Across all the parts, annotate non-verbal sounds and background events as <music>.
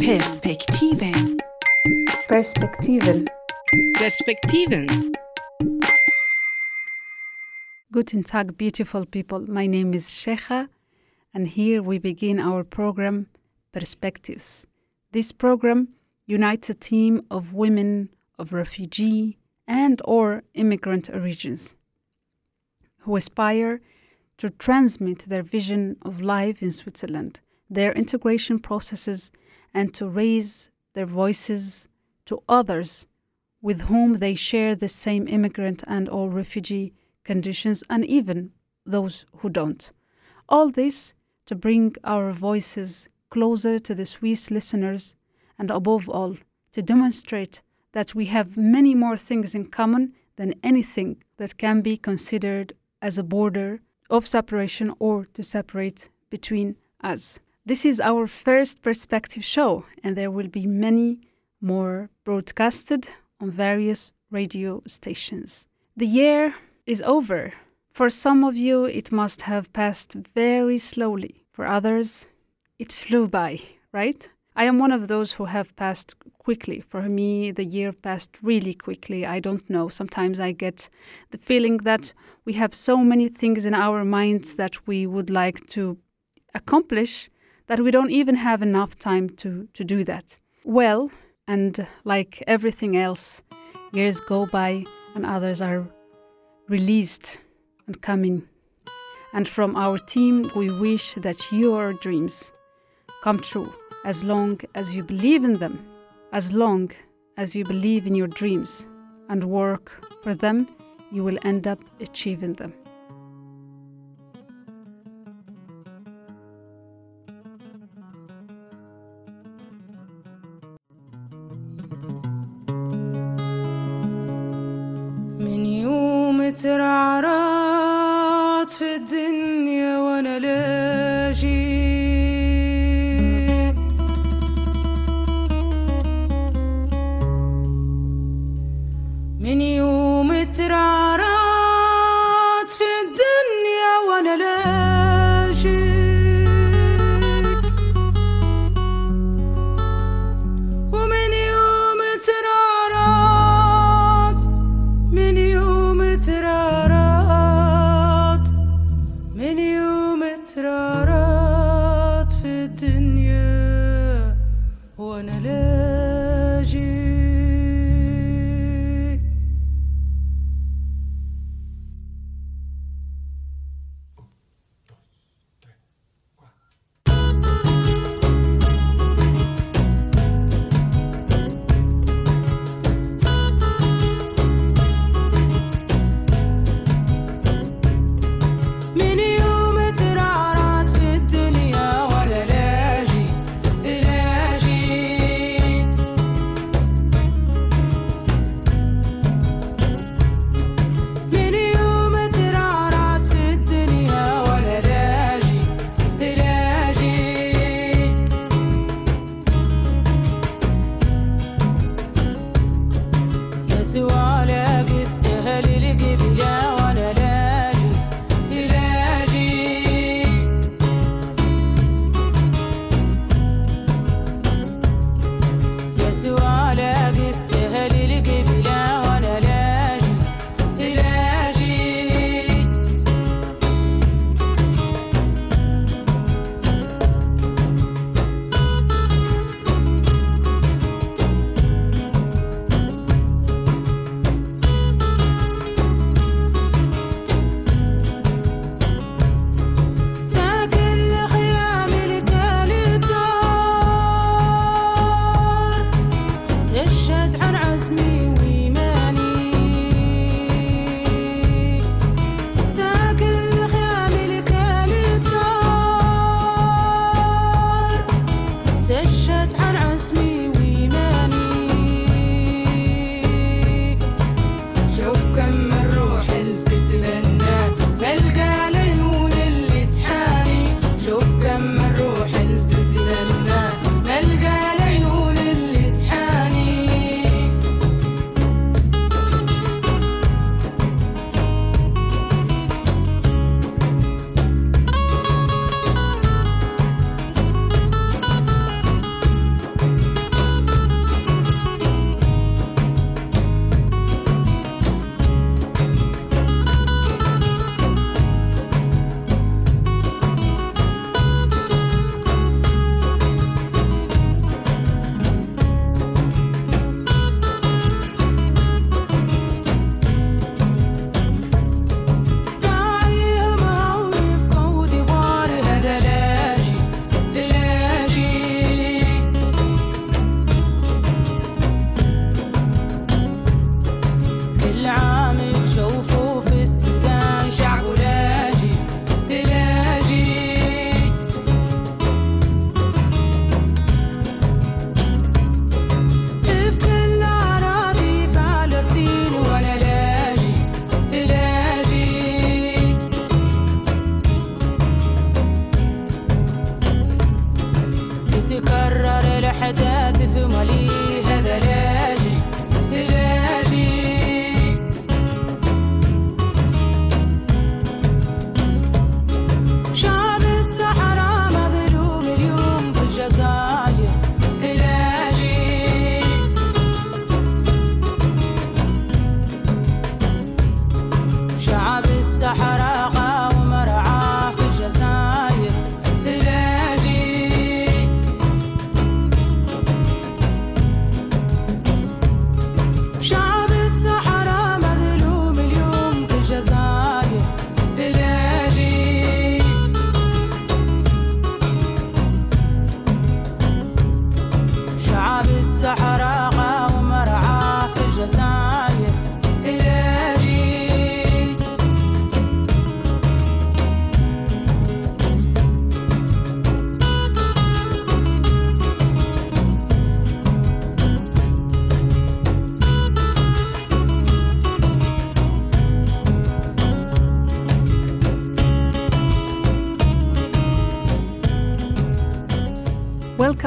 Perspektiven. Perspektiven. Perspektiven. Guten Tag, beautiful people. My name is Sheikha, and here we begin our program, Perspectives. This program unites a team of women of refugee and or immigrant origins who aspire to transmit their vision of life in Switzerland, their integration processes, and to raise their voices to others with whom they share the same immigrant and or refugee conditions and even those who don't. All this to bring our voices closer to the Swiss listeners and above all to demonstrate that we have many more things in common than anything that can be considered as a border of separation or to separate between us. This is our first perspective show, and there will be many more broadcasted on various radio stations. The year is over. For some of you, it must have passed very slowly. For others, it flew by, right? I am one of those who have passed quickly. For me, the year passed really quickly. I don't know. Sometimes I get the feeling that we have so many things in our minds that we would like to accomplish that we don't even have enough time to, to do that. Well, and like everything else, years go by and others are released and coming. And from our team, we wish that your dreams come true as long as you believe in them, as long as you believe in your dreams and work for them, you will end up achieving them. für den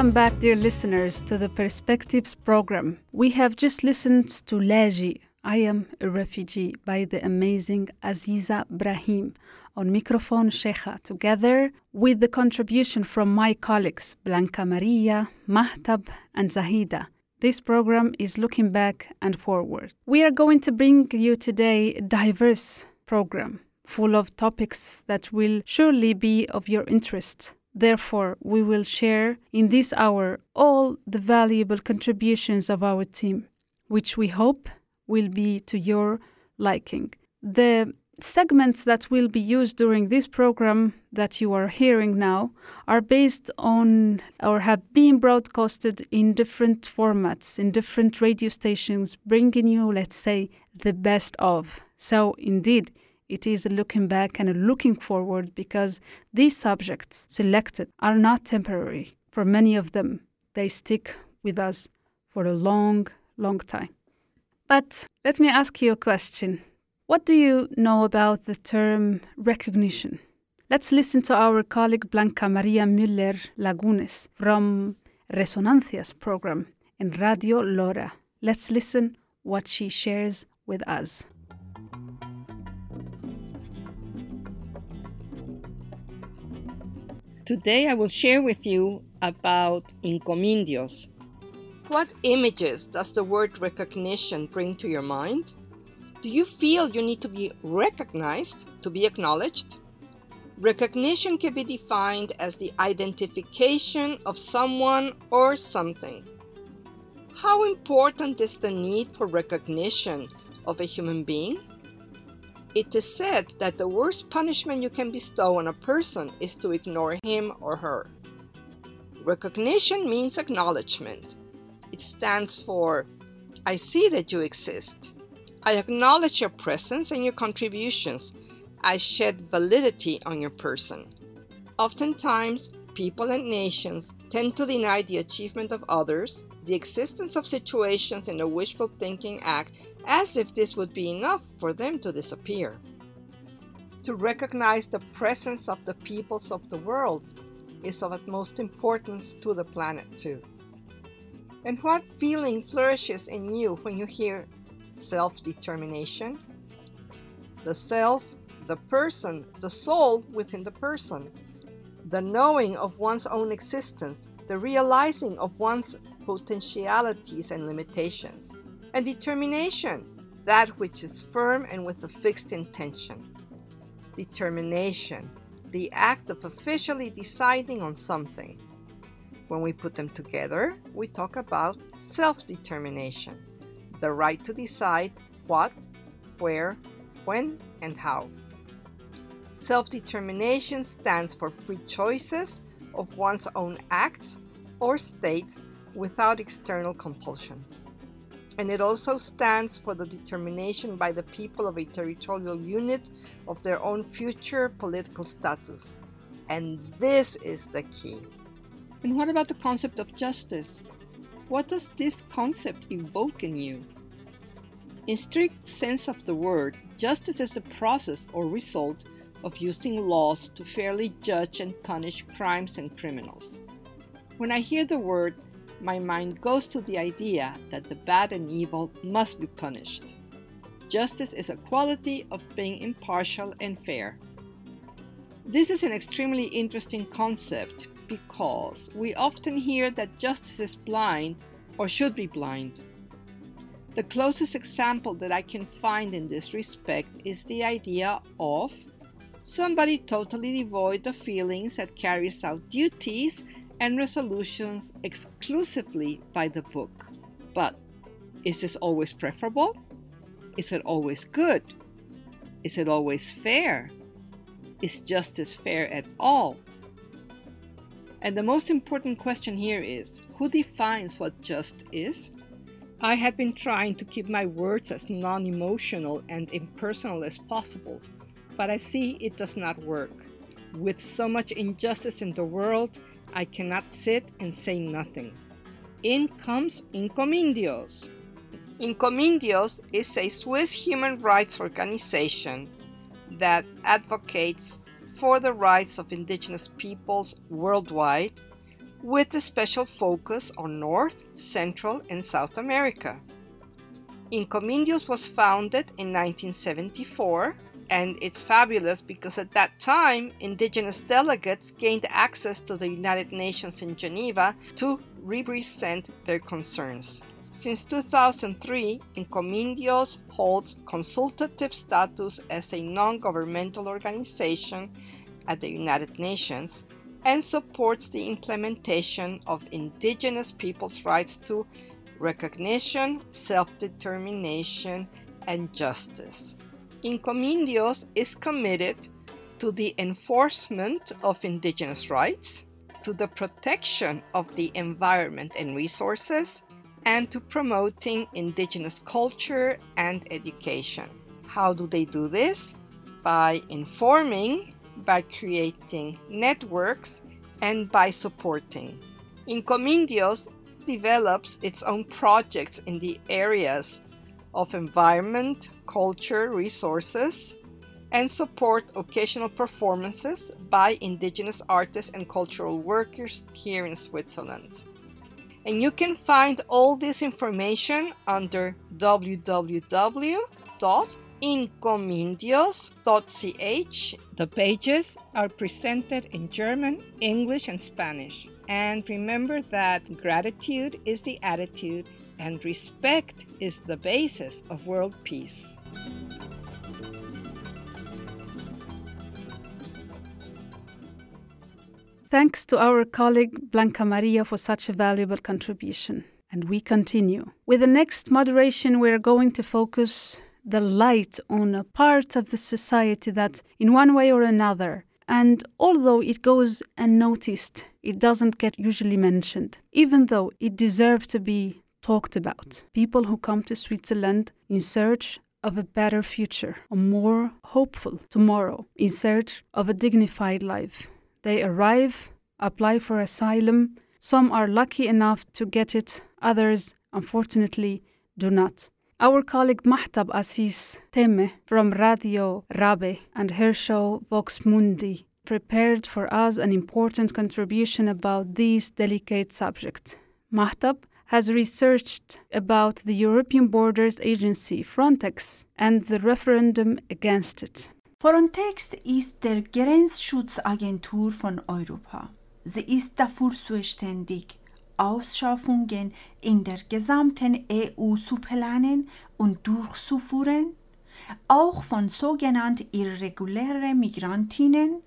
Welcome back, dear listeners, to the Perspectives program. We have just listened to Laji, I Am a Refugee, by the amazing Aziza Brahim. On microphone, Sheikha, together with the contribution from my colleagues, Blanca Maria, Mahtab, and Zahida. This program is looking back and forward. We are going to bring you today a diverse program full of topics that will surely be of your interest. Therefore, we will share in this hour all the valuable contributions of our team, which we hope will be to your liking. The segments that will be used during this program that you are hearing now are based on or have been broadcasted in different formats, in different radio stations, bringing you, let's say, the best of. So, indeed, it is looking back and looking forward because these subjects selected are not temporary. For many of them, they stick with us for a long, long time. But let me ask you a question. What do you know about the term recognition? Let's listen to our colleague Blanca Maria Müller Lagunes from Resonancias program in Radio Lora. Let's listen what she shares with us. Today I will share with you about Incomindios. What images does the word recognition bring to your mind? Do you feel you need to be recognized to be acknowledged? Recognition can be defined as the identification of someone or something. How important is the need for recognition of a human being? It is said that the worst punishment you can bestow on a person is to ignore him or her. Recognition means acknowledgement. It stands for I see that you exist. I acknowledge your presence and your contributions. I shed validity on your person. Oftentimes, people and nations tend to deny the achievement of others, the existence of situations in a wishful thinking act as if this would be enough for them to disappear. To recognize the presence of the peoples of the world is of utmost importance to the planet, too. And what feeling flourishes in you when you hear self determination? The self, the person, the soul within the person, the knowing of one's own existence, the realizing of one's potentialities and limitations and determination, that which is firm and with a fixed intention. Determination, the act of officially deciding on something. When we put them together, we talk about self determination, the right to decide what, where, when, and how. Self determination stands for free choices of one's own acts or states without external compulsion and it also stands for the determination by the people of a territorial unit of their own future political status. And this is the key. And what about the concept of justice? What does this concept evoke in you? In strict sense of the word, justice is the process or result of using laws to fairly judge and punish crimes and criminals. When I hear the word my mind goes to the idea that the bad and evil must be punished. Justice is a quality of being impartial and fair. This is an extremely interesting concept because we often hear that justice is blind or should be blind. The closest example that I can find in this respect is the idea of somebody totally devoid of feelings that carries out duties and resolutions exclusively by the book. But is this always preferable? Is it always good? Is it always fair? Is justice fair at all? And the most important question here is who defines what just is? I had been trying to keep my words as non emotional and impersonal as possible, but I see it does not work. With so much injustice in the world, I cannot sit and say nothing. In comes Incomindios. Incomindios is a Swiss human rights organization that advocates for the rights of indigenous peoples worldwide with a special focus on North, Central, and South America. Incomindios was founded in 1974 and it's fabulous because at that time indigenous delegates gained access to the United Nations in Geneva to represent their concerns. Since 2003, Incomindios holds consultative status as a non governmental organization at the United Nations and supports the implementation of indigenous peoples' rights to recognition, self determination, and justice. Incomindios is committed to the enforcement of indigenous rights, to the protection of the environment and resources, and to promoting indigenous culture and education. How do they do this? By informing, by creating networks, and by supporting. Incomindios develops its own projects in the areas of environment, culture, resources, and support occasional performances by indigenous artists and cultural workers here in Switzerland. And you can find all this information under www.incomindios.ch. The pages are presented in German, English, and Spanish. And remember that gratitude is the attitude and respect is the basis of world peace. Thanks to our colleague Blanca Maria for such a valuable contribution. And we continue. With the next moderation, we are going to focus the light on a part of the society that, in one way or another, and although it goes unnoticed, it doesn't get usually mentioned, even though it deserves to be talked about. People who come to Switzerland in search of a better future, a more hopeful tomorrow, in search of a dignified life. They arrive, apply for asylum. Some are lucky enough to get it, others, unfortunately, do not. Our colleague Mahtab Assis Teme from Radio Rabe and her show Vox Mundi prepared for us an important contribution about this delicate subject. Mahtab has researched about the European Borders Agency Frontex and the referendum against it. Frontex ist der Grenzschutzagentur von Europa. Sie ist dafür zuständig, Ausschaffungen in der gesamten EU zu planen und durchzuführen, auch von sogenannten irregulären Migrantinnen.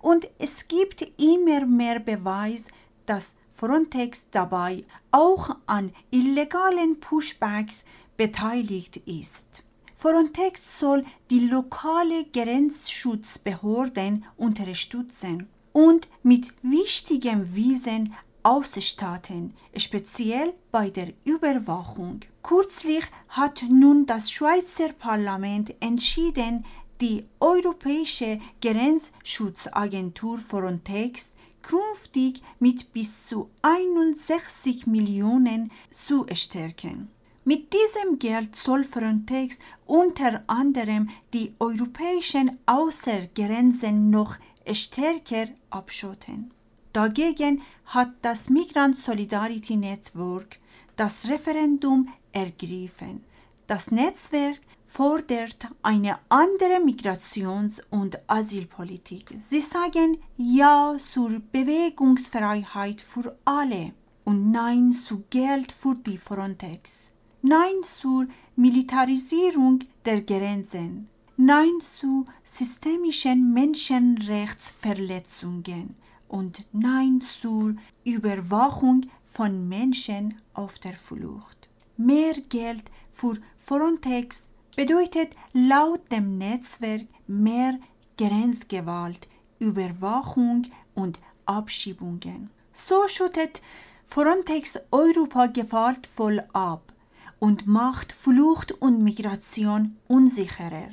Und es gibt immer mehr Beweis, dass Frontex dabei auch an illegalen Pushbacks beteiligt ist. Frontex soll die lokale Grenzschutzbehörden unterstützen und mit wichtigem Wissen ausstatten, speziell bei der Überwachung. Kürzlich hat nun das Schweizer Parlament entschieden, die Europäische Grenzschutzagentur Frontex künftig mit bis zu 61 Millionen zu stärken. Mit diesem Geld soll Frontex unter anderem die europäischen Außergrenzen noch stärker abschotten. Dagegen hat das Migrant Solidarity Network das Referendum ergriffen. Das Netzwerk fordert eine andere Migrations- und Asylpolitik. Sie sagen Ja zur Bewegungsfreiheit für alle und Nein zu Geld für die Frontex. Nein zur Militarisierung der Grenzen, Nein zu systemischen Menschenrechtsverletzungen und Nein zur Überwachung von Menschen auf der Flucht. Mehr Geld für Frontex bedeutet laut dem Netzwerk mehr Grenzgewalt, Überwachung und Abschiebungen. So schüttet Frontex Europa gewaltvoll ab und macht Flucht und Migration unsicherer.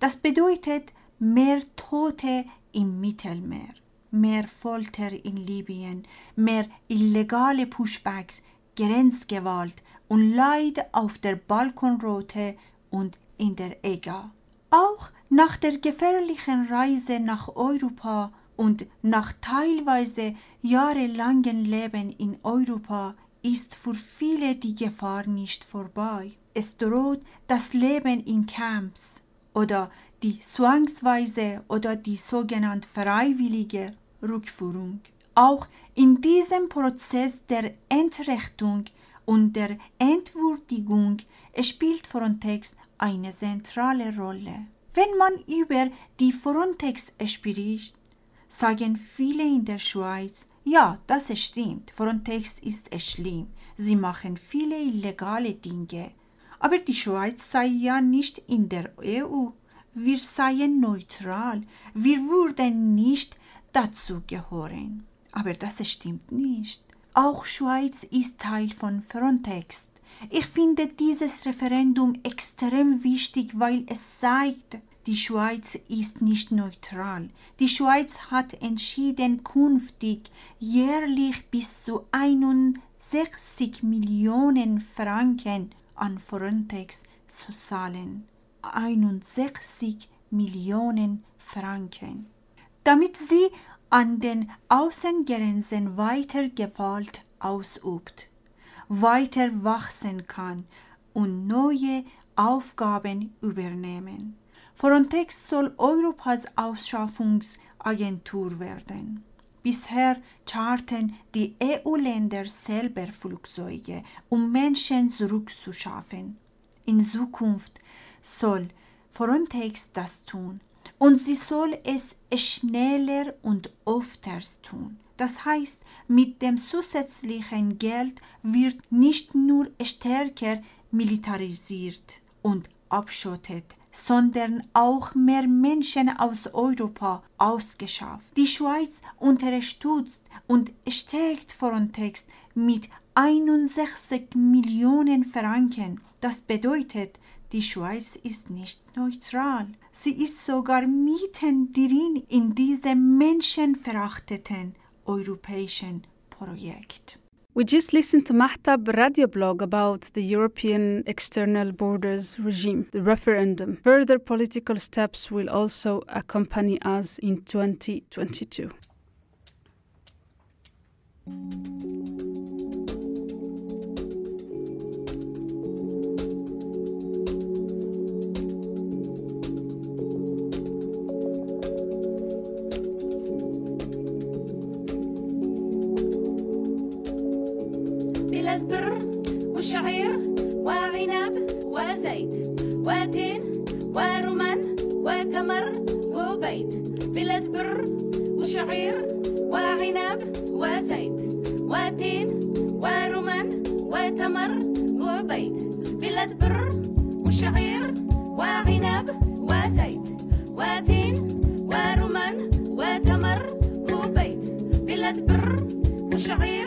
Das bedeutet mehr Tote im Mittelmeer, mehr Folter in Libyen, mehr illegale Pushbacks, Grenzgewalt und Leid auf der Balkonroute und in der EGA. Auch nach der gefährlichen Reise nach Europa und nach teilweise jahrelangen Leben in Europa ist für viele die Gefahr nicht vorbei. Es droht das Leben in Camps oder die zwangsweise oder die sogenannte freiwillige Rückführung. Auch in diesem Prozess der Entrechtung und der Entwürdigung spielt Frontex eine zentrale Rolle. Wenn man über die Frontex spricht, sagen viele in der Schweiz, ja, das stimmt, Frontex ist schlimm, sie machen viele illegale Dinge. Aber die Schweiz sei ja nicht in der EU, wir seien neutral, wir würden nicht dazu gehören. Aber das stimmt nicht. Auch Schweiz ist Teil von Frontex. Ich finde dieses Referendum extrem wichtig, weil es zeigt, die Schweiz ist nicht neutral. Die Schweiz hat entschieden, künftig jährlich bis zu 61 Millionen Franken an Frontex zu zahlen. 61 Millionen Franken. Damit sie an den Außengrenzen weiter Gewalt ausübt, weiter wachsen kann und neue Aufgaben übernehmen. Frontex soll Europas Ausschaffungsagentur werden. Bisher charten die EU-Länder selber Flugzeuge, um Menschen zurückzuschaffen. In Zukunft soll Frontex das tun und sie soll es schneller und öfters tun. Das heißt, mit dem zusätzlichen Geld wird nicht nur stärker militarisiert und abschottet, sondern auch mehr Menschen aus Europa ausgeschafft. Die Schweiz unterstützt und stärkt Frontex mit 61 Millionen Franken. Das bedeutet, die Schweiz ist nicht neutral. Sie ist sogar mittendrin in diesem menschenverachteten europäischen Projekt. We just listened to Mahtab radio blog about the European external borders regime, the referendum. Further political steps will also accompany us in 2022. بلاد بر وشعير وعنب وزيت وتين ورمان وتمر وبيت بلاد بر وشعير وعنب وزيت وتين ورمان وتمر وبيت بلاد بر وشعير وعنب وزيت وتين ورمان وتمر وبيت بلاد بر وشعير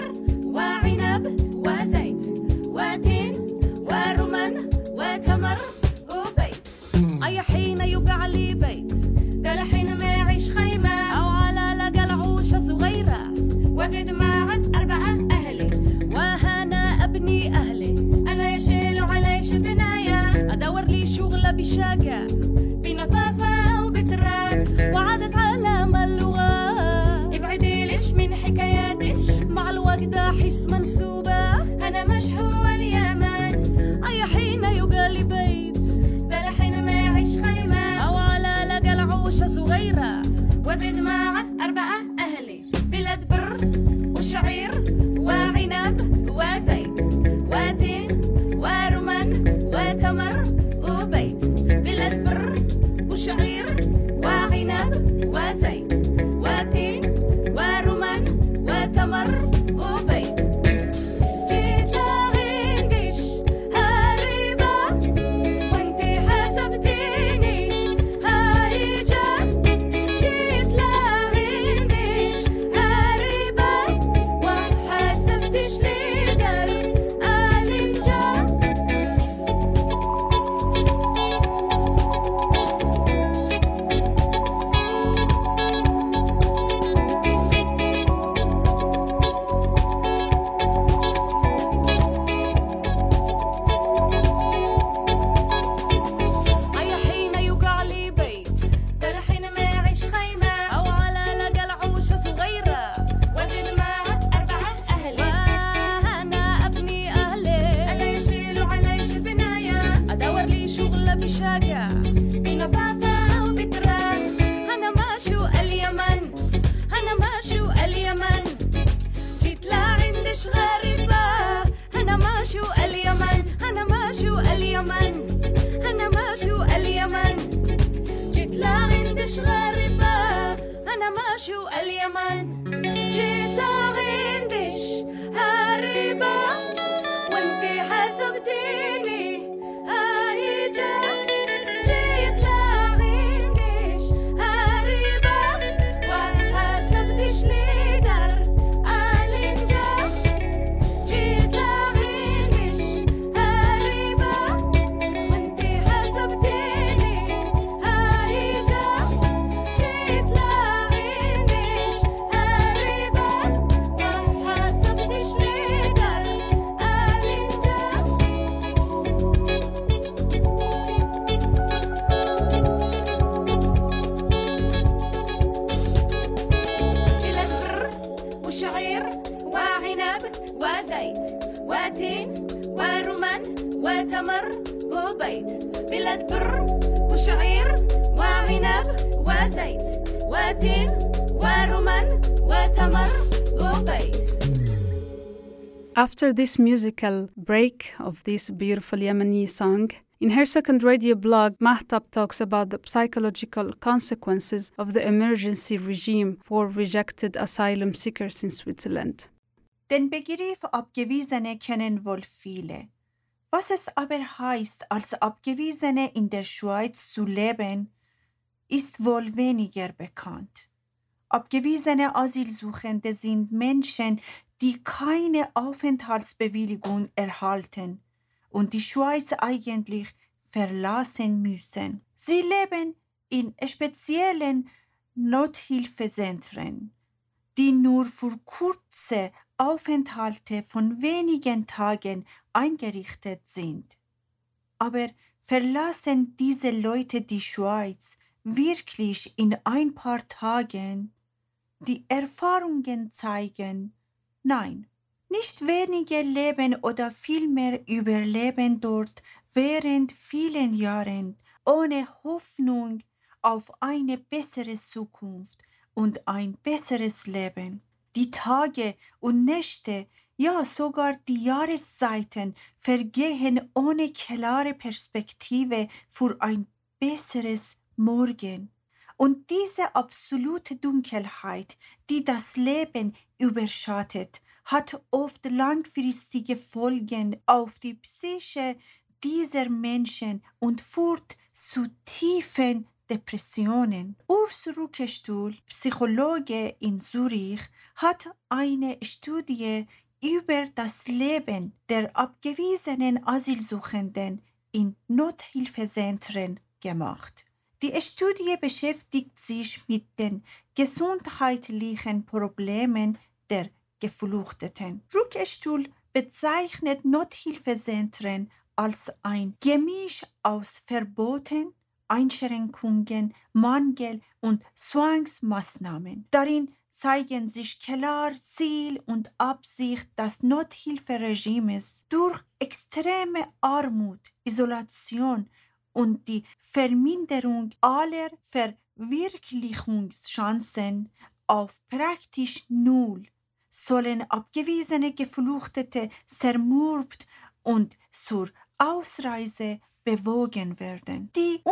After this musical break of this beautiful Yemeni song, in her second radio blog, Mahtab talks about the psychological consequences of the emergency regime for rejected asylum seekers in Switzerland. Den Begriff Abgewiesene kennen wohl viele. Was es aber heißt, als Abgewiesene in der Schweiz zu leben, ist wohl weniger bekannt. Abgewiesene Asylsuchende sind Menschen, die keine Aufenthaltsbewilligung erhalten und die Schweiz eigentlich verlassen müssen. Sie leben in speziellen Nothilfezentren, die nur für kurze Aufenthalte von wenigen Tagen eingerichtet sind. Aber verlassen diese Leute die Schweiz wirklich in ein paar Tagen? Die Erfahrungen zeigen, nein. Nicht wenige leben oder vielmehr überleben dort während vielen Jahren ohne Hoffnung auf eine bessere Zukunft und ein besseres Leben. Die Tage und Nächte, ja sogar die Jahreszeiten vergehen ohne klare Perspektive für ein besseres Morgen. Und diese absolute Dunkelheit, die das Leben überschattet, hat oft langfristige Folgen auf die Psyche dieser Menschen und führt zu tiefen Depressionen. Urs Ruckestuhl, Psychologe in Zürich, hat eine Studie über das Leben der abgewiesenen Asylsuchenden in Nothilfezentren gemacht. Die Studie beschäftigt sich mit den gesundheitlichen Problemen der Geflüchteten. Ruckestuhl bezeichnet Nothilfezentren als ein Gemisch aus Verboten, Einschränkungen, Mangel und Zwangsmaßnahmen. Darin zeigen sich klar Ziel und Absicht des Nothilferegimes durch extreme Armut, Isolation und die Verminderung aller Verwirklichungschancen auf praktisch null sollen abgewiesene Geflüchtete zermürbt und zur Ausreise bewogen werden. Die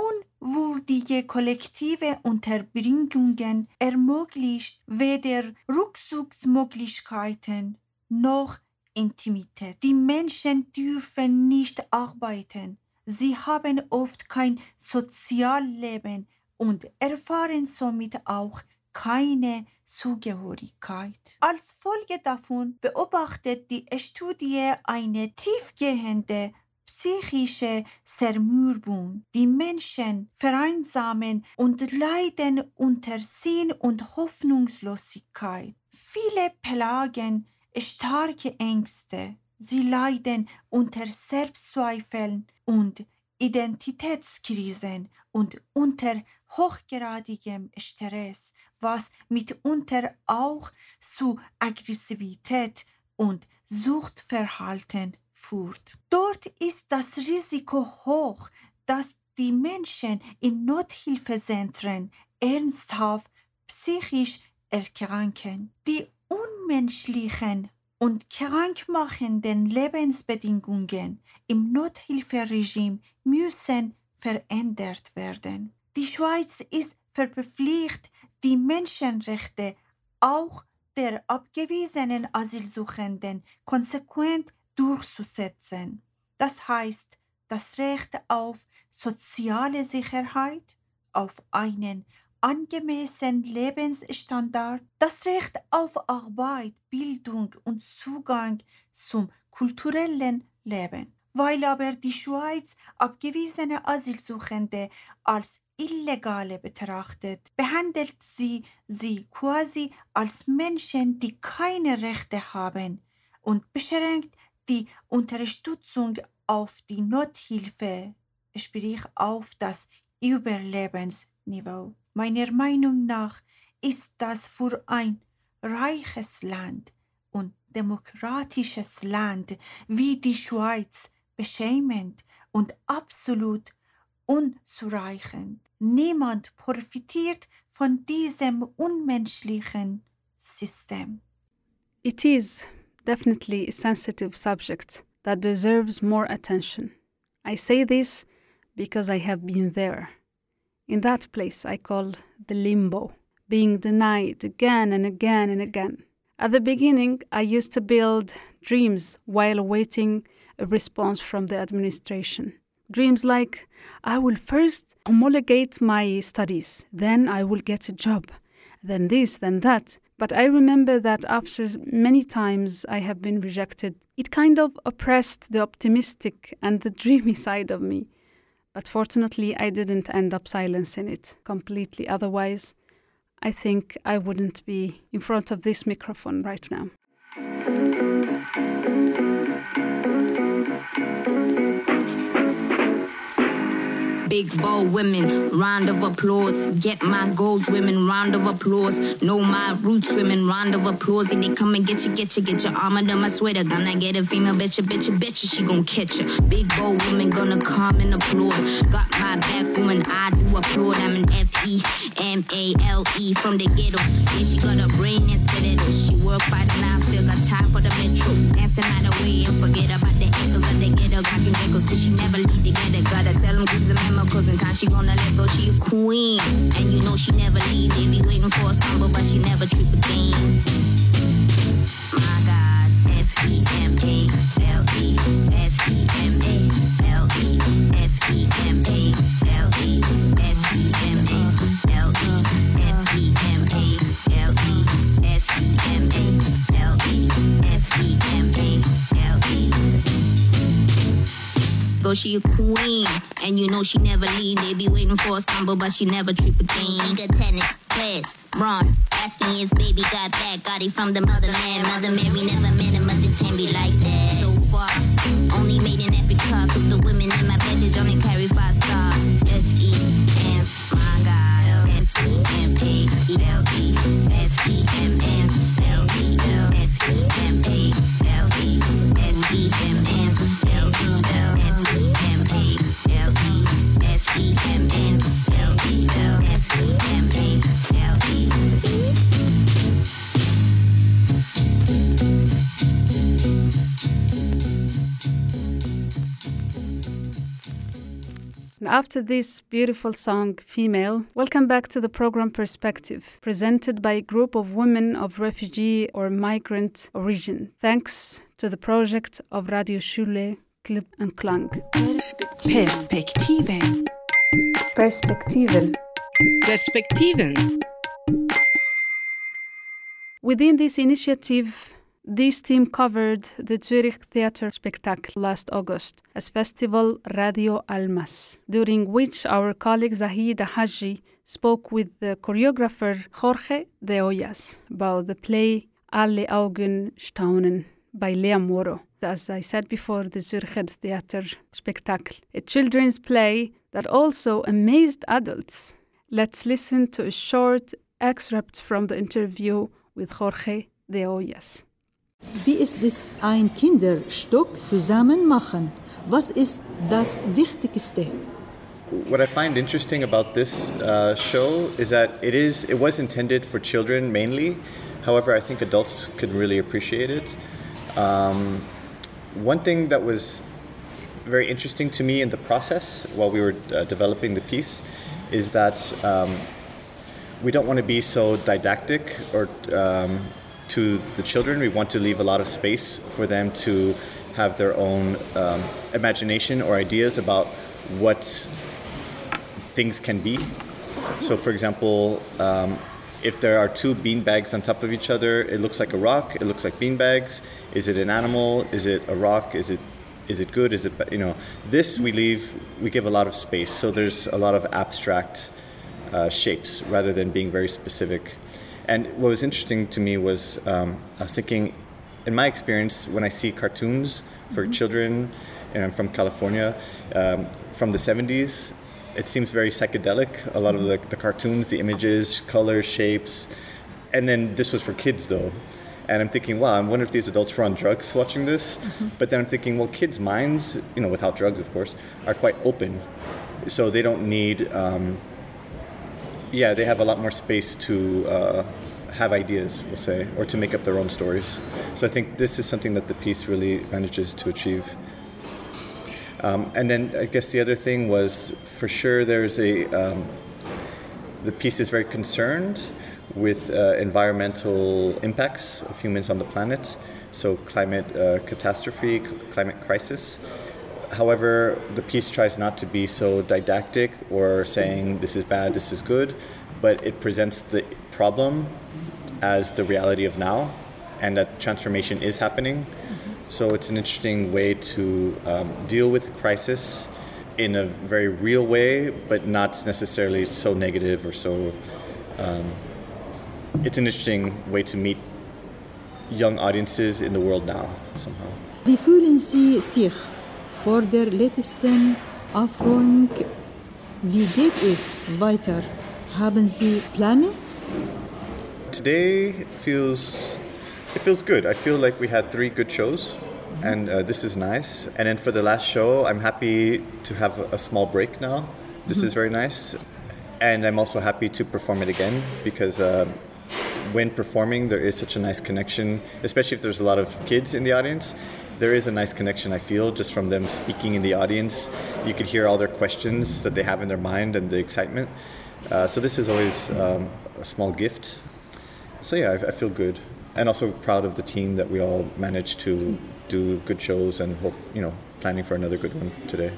unwürdige kollektive Unterbringungen ermöglicht weder Rückzugsmöglichkeiten noch Intimität. Die Menschen dürfen nicht arbeiten. Sie haben oft kein Sozialleben und erfahren somit auch keine Zugehörigkeit. Als Folge davon beobachtet die Studie eine tiefgehende psychische Zermürbung. Die Menschen vereinsamen und leiden unter Sinn und Hoffnungslosigkeit. Viele plagen starke Ängste. Sie leiden unter Selbstzweifeln und Identitätskrisen und unter hochgradigem Stress, was mitunter auch zu Aggressivität und Suchtverhalten führt. Dort ist das Risiko hoch, dass die Menschen in Nothilfezentren ernsthaft psychisch erkranken. Die unmenschlichen und krankmachenden Lebensbedingungen im Nothilferegime müssen verändert werden. Die Schweiz ist verpflichtet, die Menschenrechte auch der abgewiesenen Asylsuchenden konsequent durchzusetzen. Das heißt, das Recht auf soziale Sicherheit, auf einen angemessenen Lebensstandard, das Recht auf Arbeit, Bildung und Zugang zum kulturellen Leben. Weil aber die Schweiz abgewiesene Asylsuchende als Illegale betrachtet, behandelt sie sie quasi als Menschen, die keine Rechte haben und beschränkt die Unterstützung auf die Nothilfe, sprich auf das Überlebensniveau. Meiner Meinung nach ist das für ein reiches Land und demokratisches Land wie die Schweiz beschämend und absolut unzureichend. Niemand profitiert von diesem unmenschlichen System. It is definitely a sensitive subject that deserves more attention. I say this because I have been there. In that place I call the limbo, being denied again and again and again. At the beginning, I used to build dreams while awaiting a response from the administration. Dreams like, I will first homologate my studies, then I will get a job, then this, then that. But I remember that after many times I have been rejected, it kind of oppressed the optimistic and the <laughs> dreamy side of me. But fortunately, I didn't end up silencing it completely. Otherwise, I think I wouldn't be in front of this microphone right now. Big bold women, round of applause. Get my goals, women, round of applause. Know my roots, women, round of applause. If they come and get you, get you, get your arm under my sweater. Gonna get a female, bitch, a bitch, a bitch, she gon' catch you. Big bold women gonna come and applaud. Got my back, woman, I do applaud. I'm an F E M A L E from the ghetto. Yeah, she got a brain and stiletto. She work five now, still got time for the metro. Dancing out the way and forget about the. Cock and so she never leave together. Gotta tell them kids a memo, cause in time she gonna let go. She a queen, and you know she never leave. They be waiting for a stumble, but she never trip again. She a queen, and you know she never leave. They be waiting for a stumble, but she never trip again. Nigga tenant, class, Ron, asking if baby got back. Got it from the motherland. Mother Mary never met a mother can be like that. And after this beautiful song, Female, welcome back to the program Perspective, presented by a group of women of refugee or migrant origin, thanks to the project of Radio Schule, Clip and Klang. Perspektiven. Perspektiven. Perspektiven. Within this initiative, this team covered the Zurich Theatre Spectacle last August as Festival Radio Almas, during which our colleague Zahid Haji spoke with the choreographer Jorge de Hoyos about the play Alle Augen staunen by Lea Moro. As I said before, the Zürcher Theater Spectacle, a children's play that also amazed adults. Let's listen to a short excerpt from the interview with Jorge de Hoyos. Wie ist es ein Kinderstück zusammen machen? Was ist das Wichtigste? What I find interesting about this uh, show is that it is it was intended for children mainly. However, I think adults could really appreciate it. Um, one thing that was very interesting to me in the process while we were uh, developing the piece is that um, we don't want to be so didactic or um, to the children. We want to leave a lot of space for them to have their own um, imagination or ideas about what things can be. So, for example, um, if there are two bean bags on top of each other, it looks like a rock. It looks like bean bags. Is it an animal? Is it a rock? Is it is it good? Is it you know? This we leave. We give a lot of space. So there's a lot of abstract uh, shapes rather than being very specific. And what was interesting to me was um, I was thinking, in my experience, when I see cartoons for mm-hmm. children, and I'm from California, um, from the 70s, it seems very psychedelic. A lot of the, the cartoons, the images, colors, shapes. And then this was for kids though. And I'm thinking, wow, I wonder if these adults were on drugs watching this. Mm-hmm. But then I'm thinking, well, kids' minds, you know, without drugs, of course, are quite open. So they don't need, um, yeah, they have a lot more space to uh, have ideas, we'll say, or to make up their own stories. So I think this is something that the piece really manages to achieve. Um, and then I guess the other thing was for sure there's a um, the piece is very concerned with uh, environmental impacts of humans on the planet, so climate uh, catastrophe, cl- climate crisis. However, the piece tries not to be so didactic or saying this is bad, this is good, but it presents the problem as the reality of now and that transformation is happening so it's an interesting way to um, deal with crisis in a very real way, but not necessarily so negative or so. Um, it's an interesting way to meet young audiences in the world now somehow. Vor der letzten Aufführung? Wie geht es weiter? Haben Sie Pläne? Today feels it feels good. I feel like we had three good shows, mm-hmm. and uh, this is nice. And then for the last show, I'm happy to have a, small break now. This mm-hmm. is very nice. And I'm also happy to perform it again because uh, when performing, there is such a nice connection, especially if there's a lot of kids in the audience. There is a nice connection, I feel, just from them speaking in the audience. You could hear all their questions that they have in their mind and the excitement. Uh, so, this is always um, a small gift. So, yeah, I, I feel good and also proud of the team that we all managed to do good shows and hope you know planning for another good one today.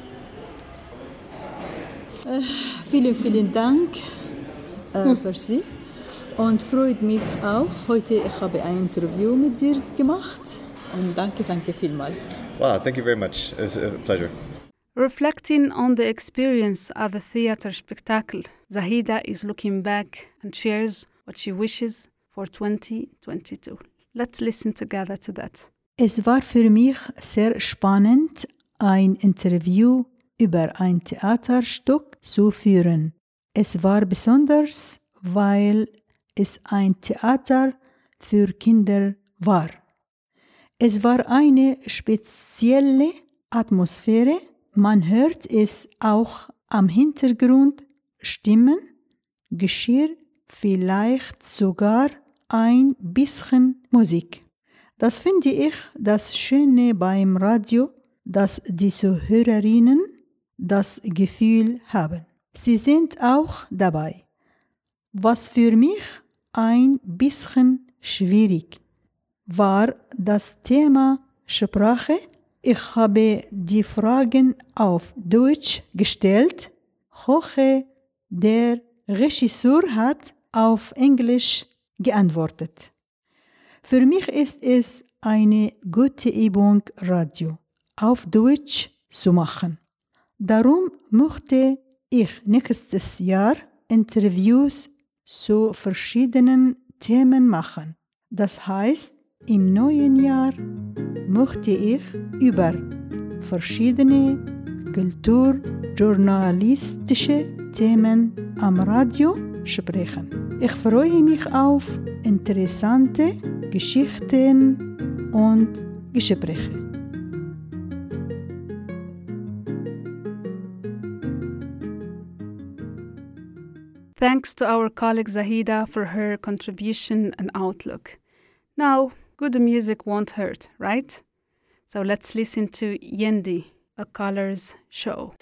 Uh, <sighs> vielen, vielen Dank uh, für Sie und freut mich auch. Heute ich habe ein Interview mit dir gemacht und danke, danke vielmals. Wow, thank you very much. It's a pleasure. Reflecting on the experience at the theater spectacle, Zahida is looking back and shares what she wishes for 2022. Let's listen together to that. Es war für mich sehr spannend, ein Interview über ein Theaterstück zu führen. Es war besonders, weil es ein Theater für Kinder war. Es war eine spezielle Atmosphäre, man hört es auch am Hintergrund Stimmen, Geschirr, vielleicht sogar ein bisschen Musik. Das finde ich das Schöne beim Radio, dass die Zuhörerinnen das Gefühl haben. Sie sind auch dabei. Was für mich ein bisschen schwierig war das Thema Sprache. Ich habe die Fragen auf Deutsch gestellt. Hoche, der Regisseur hat auf Englisch geantwortet. Für mich ist es eine gute Übung, Radio auf Deutsch zu machen. Darum möchte ich nächstes Jahr Interviews zu verschiedenen Themen machen. Das heißt, im neuen Jahr möchte ich über verschiedene kulturjournalistische Themen am Radio sprechen. Ich freue mich auf interessante Geschichten und Gespräche. Thanks to our colleague Zahida for her contribution and outlook. Now, Good music won't hurt, right? So let's listen to Yendi, A Colors Show.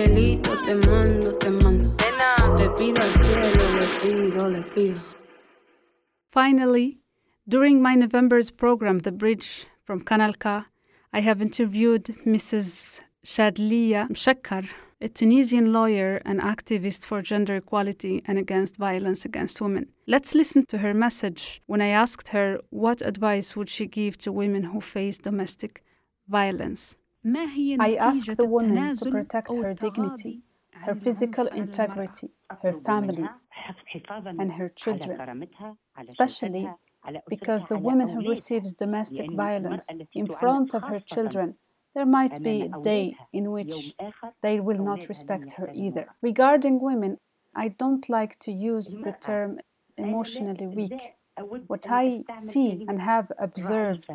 Los te mando, te mando. Le pido al cielo, le pido, le pido. Finally, during my November's program, The Bridge from Kanal K, I have interviewed Mrs. Shadlia Mshakkar, a Tunisian lawyer and activist for gender equality and against violence against women. Let's listen to her message when I asked her what advice would she give to women who face domestic violence. I ask the woman to protect her dignity, her physical integrity, her family, and her children, especially because the woman who receives domestic violence in front of her children there might be a day in which they will not respect her either. Regarding women, I don't like to use the term emotionally weak what I see and have observed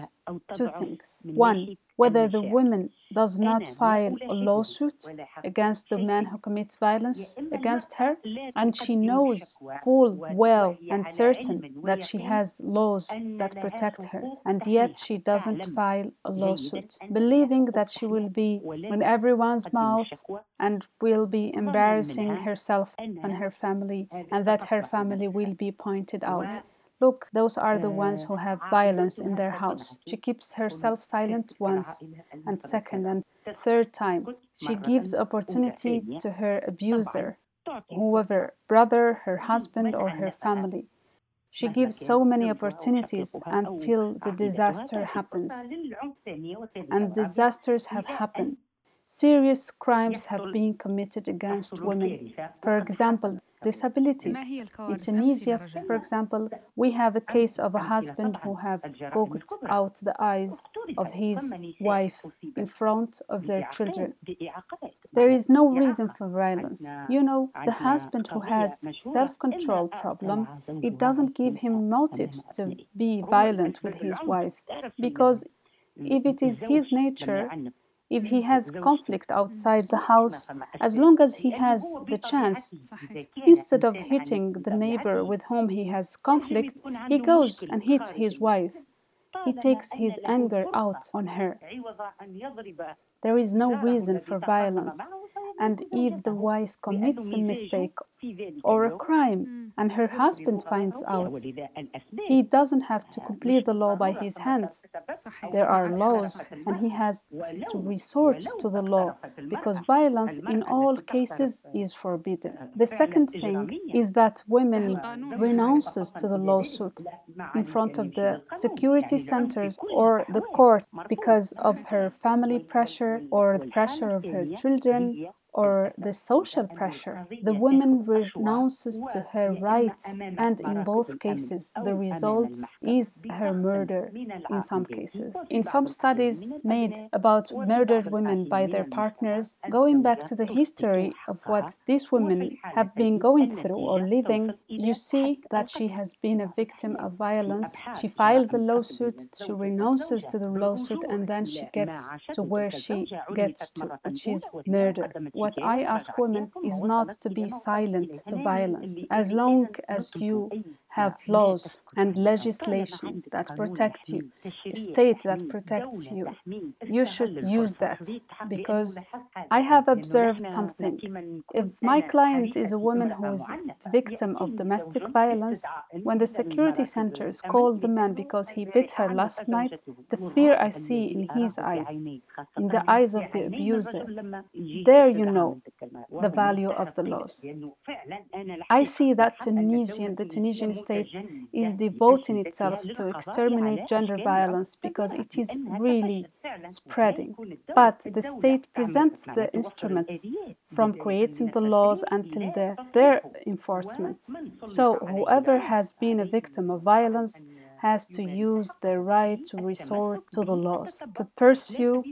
two things. One, whether the woman does not file a lawsuit against the man who commits violence against her, and she knows full well and certain that she has laws that protect her, and yet she doesn't file a lawsuit, believing that she will be in everyone's mouth and will be embarrassing herself and her family, and that her family will be pointed out. Look, those are the ones who have violence in their house. She keeps herself silent once, and second and third time. She gives opportunity to her abuser, whoever, brother, her husband, or her family. She gives so many opportunities until the disaster happens. And disasters have happened. Serious crimes have been committed against women. For example, disabilities. In Tunisia, for example, we have a case of a husband who have gouged out the eyes of his wife in front of their children. There is no reason for violence. You know, the husband who has self-control problem, it doesn't give him motives to be violent with his wife because if it is his nature, if he has conflict outside the house, as long as he has the chance, instead of hitting the neighbor with whom he has conflict, he goes and hits his wife. He takes his anger out on her. there is no reason for violence. And if the wife commits a mistake or a crime hmm. and her husband finds out, he doesn't have to complete the law by his hands. There are laws, and he has to resort to the law because violence in all cases is forbidden. The second thing is that women renounces to the lawsuit in front of the security centers or the court because of her family pressure or the pressure of her children or the social pressure. The woman renounces to her rights, and in both cases, the result is her murder in some cases. In some studies made about murdered women by their partners, going back to the history of what these women have been going through or living, you see that she has been a victim of violence. She files a lawsuit, she renounces to the lawsuit, and then she gets to where she gets to, which is murder what I ask women is not to be silent to violence. As long as you have laws and legislations that protect you, a state that protects you, you should use that because I have observed something. If my client is a woman who is a victim of domestic violence, when the security centers call the man because he bit her last night, the fear I see in his eyes, in the eyes of the abuser, there you know the value of the laws. I see that Tunisian, the Tunisian state is devoting itself to exterminate gender violence because it is really spreading. But the state presents the instruments from creating the laws until the, their enforcement. So whoever has been a victim of violence has to use their right to resort to the laws, to pursue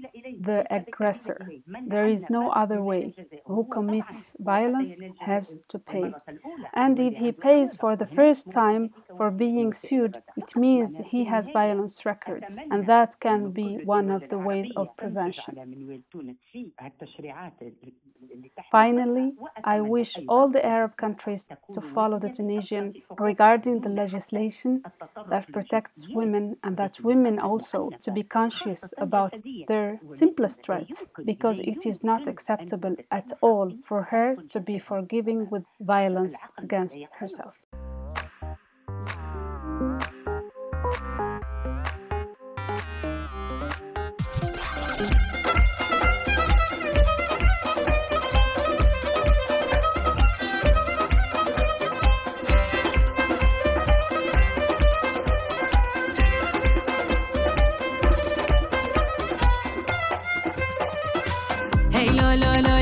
the aggressor. There is no other way. Who commits violence has to pay. And if he pays for the first time for being sued, it means he has violence records, and that can be one of the ways of prevention. Finally, I wish all the Arab countries to follow the Tunisian regarding the legislation that protects women and that women also to be conscious about their simplest rights because it is not acceptable at all for her to be forgiving with violence against herself. la la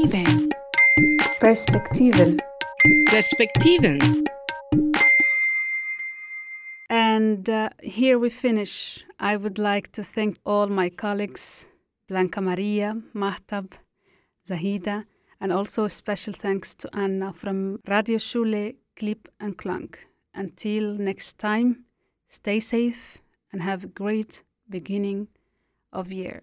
Perspektiven. Perspektiven. Perspektiven. And uh, here we finish. I would like to thank all my colleagues, Blanca Maria, Mahtab, Zahida, and also special thanks to Anna from Radio Schule, Clip and Klang. Until next time, stay safe and have a great beginning of year.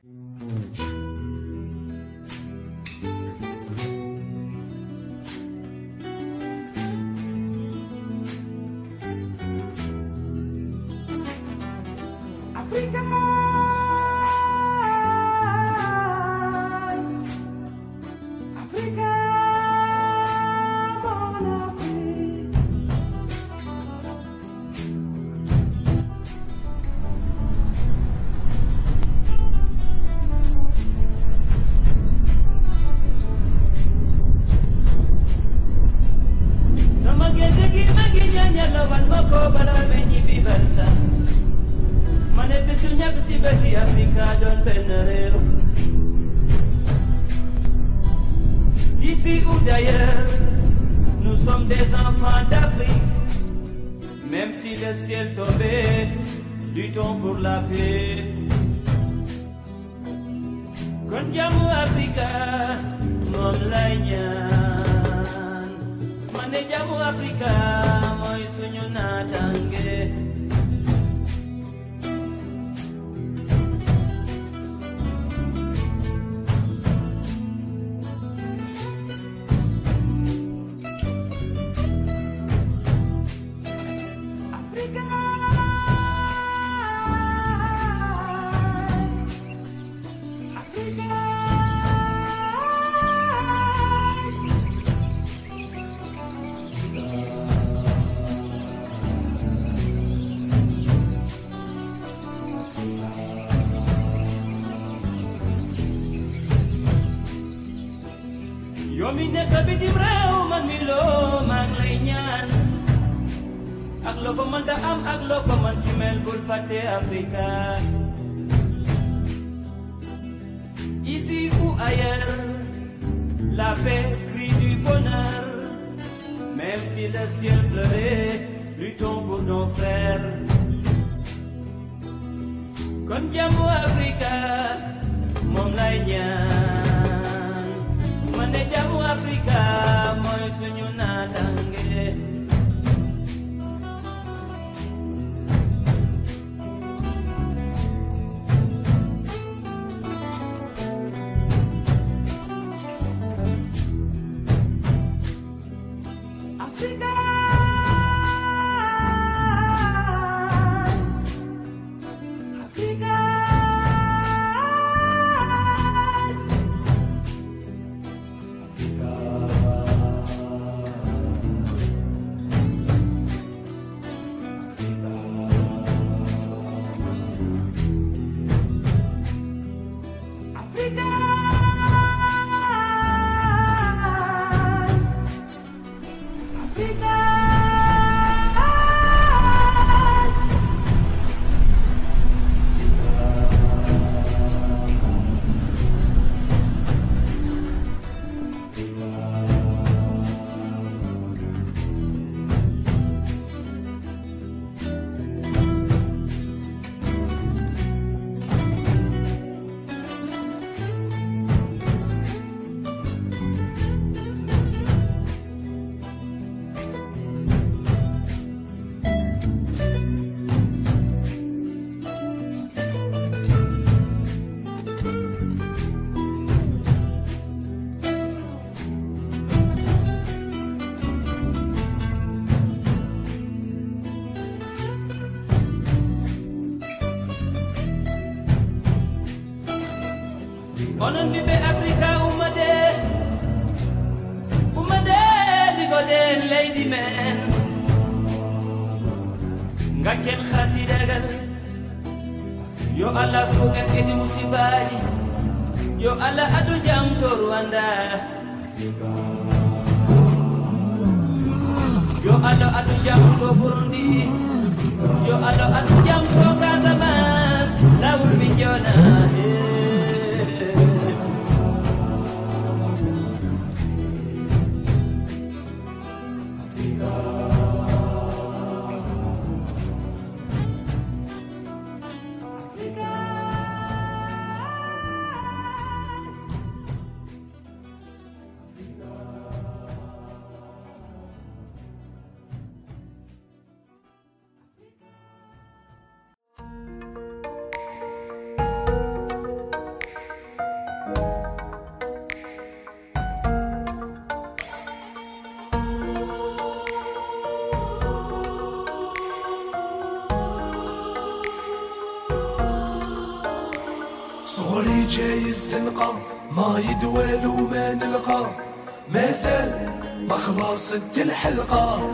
we go. le ciel tombé, luttons pour la paix. Quand Konjamu Africa, mom lay ñaan. Mané jamu Africa. nothing عمري جاي الزنقة ما يدوال وما نلقى. مازال ما خلصت الحلقة.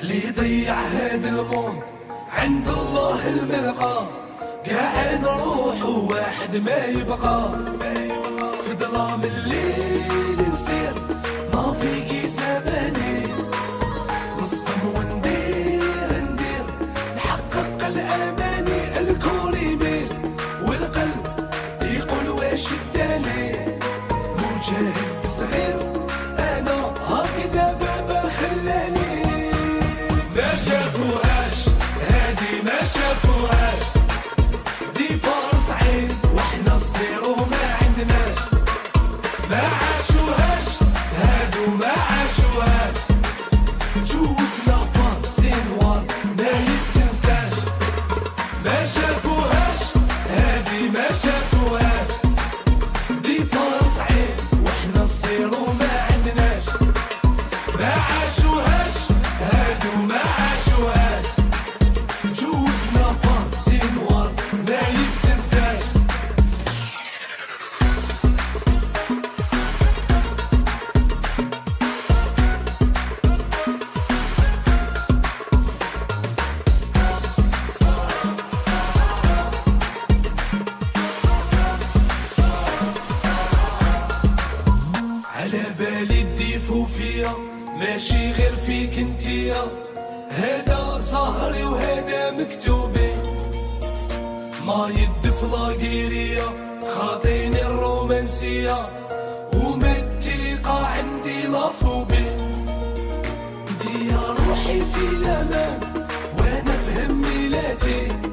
اللي يضيع هاد الموم عند الله الملقى. قاع نروح واحد ما يبقى. في ظلام الليل نسير ما فيكي زماني في الأمان. وأنا فهم ميلادي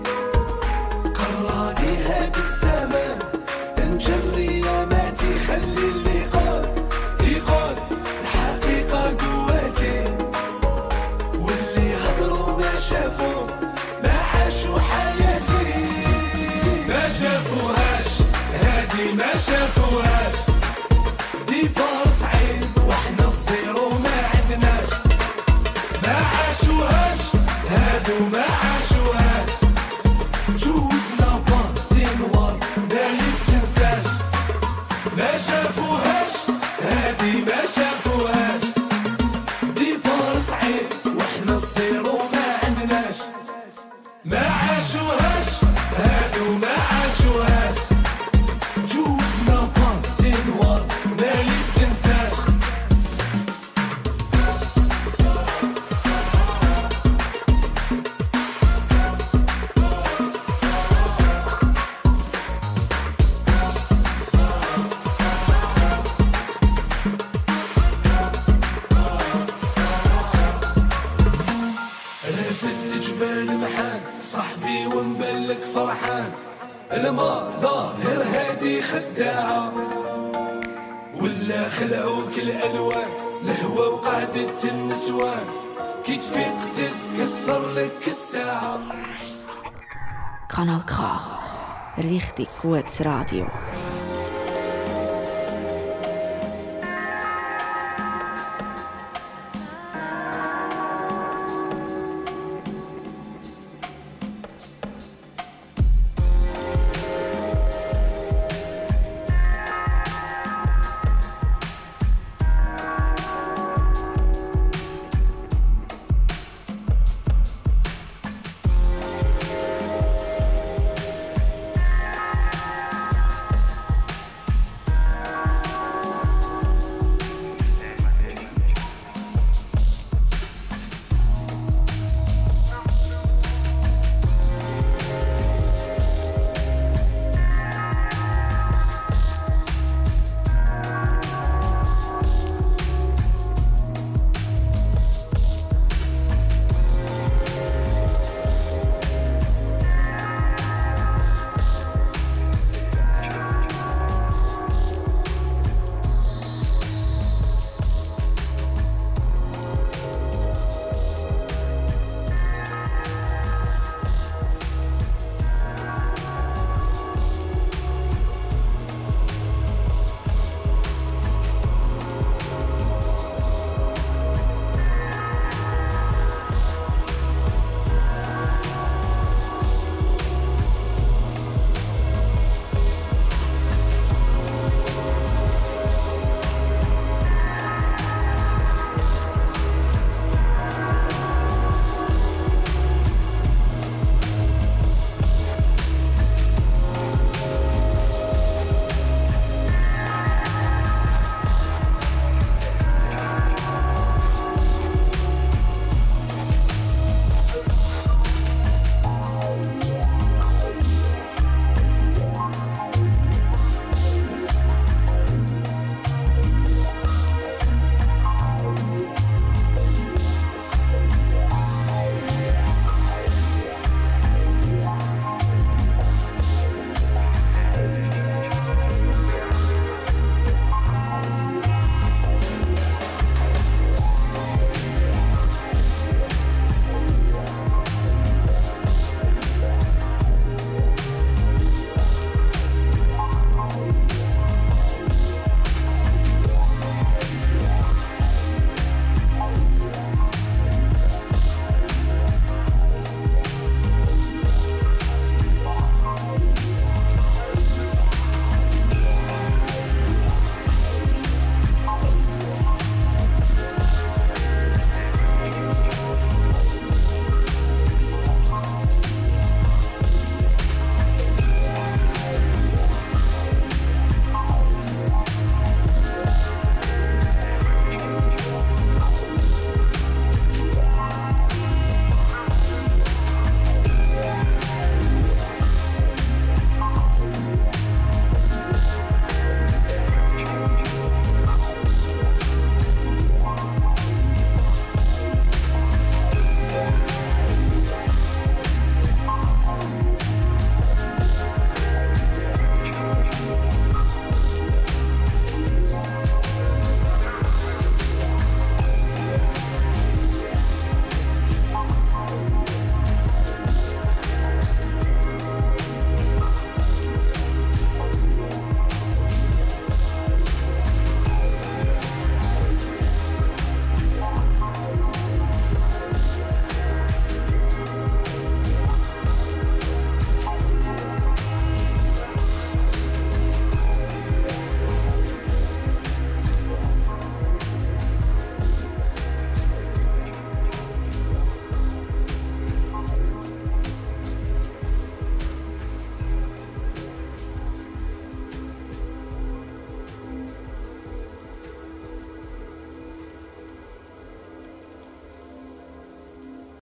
Radio.